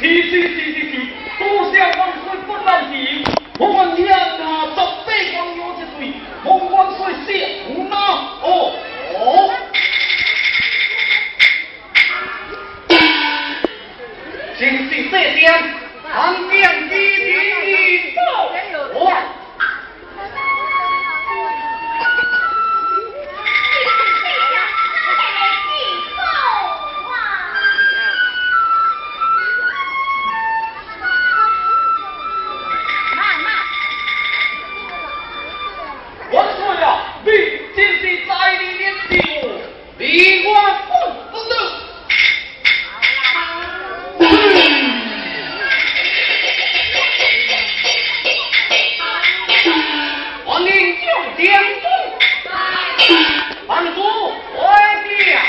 天生是是是，多少万岁不能敌。我问你啊，哪十八公有一对？我光岁是胡哪哦哦。真是这点，堂堂弟弟。天父、堂主，我表。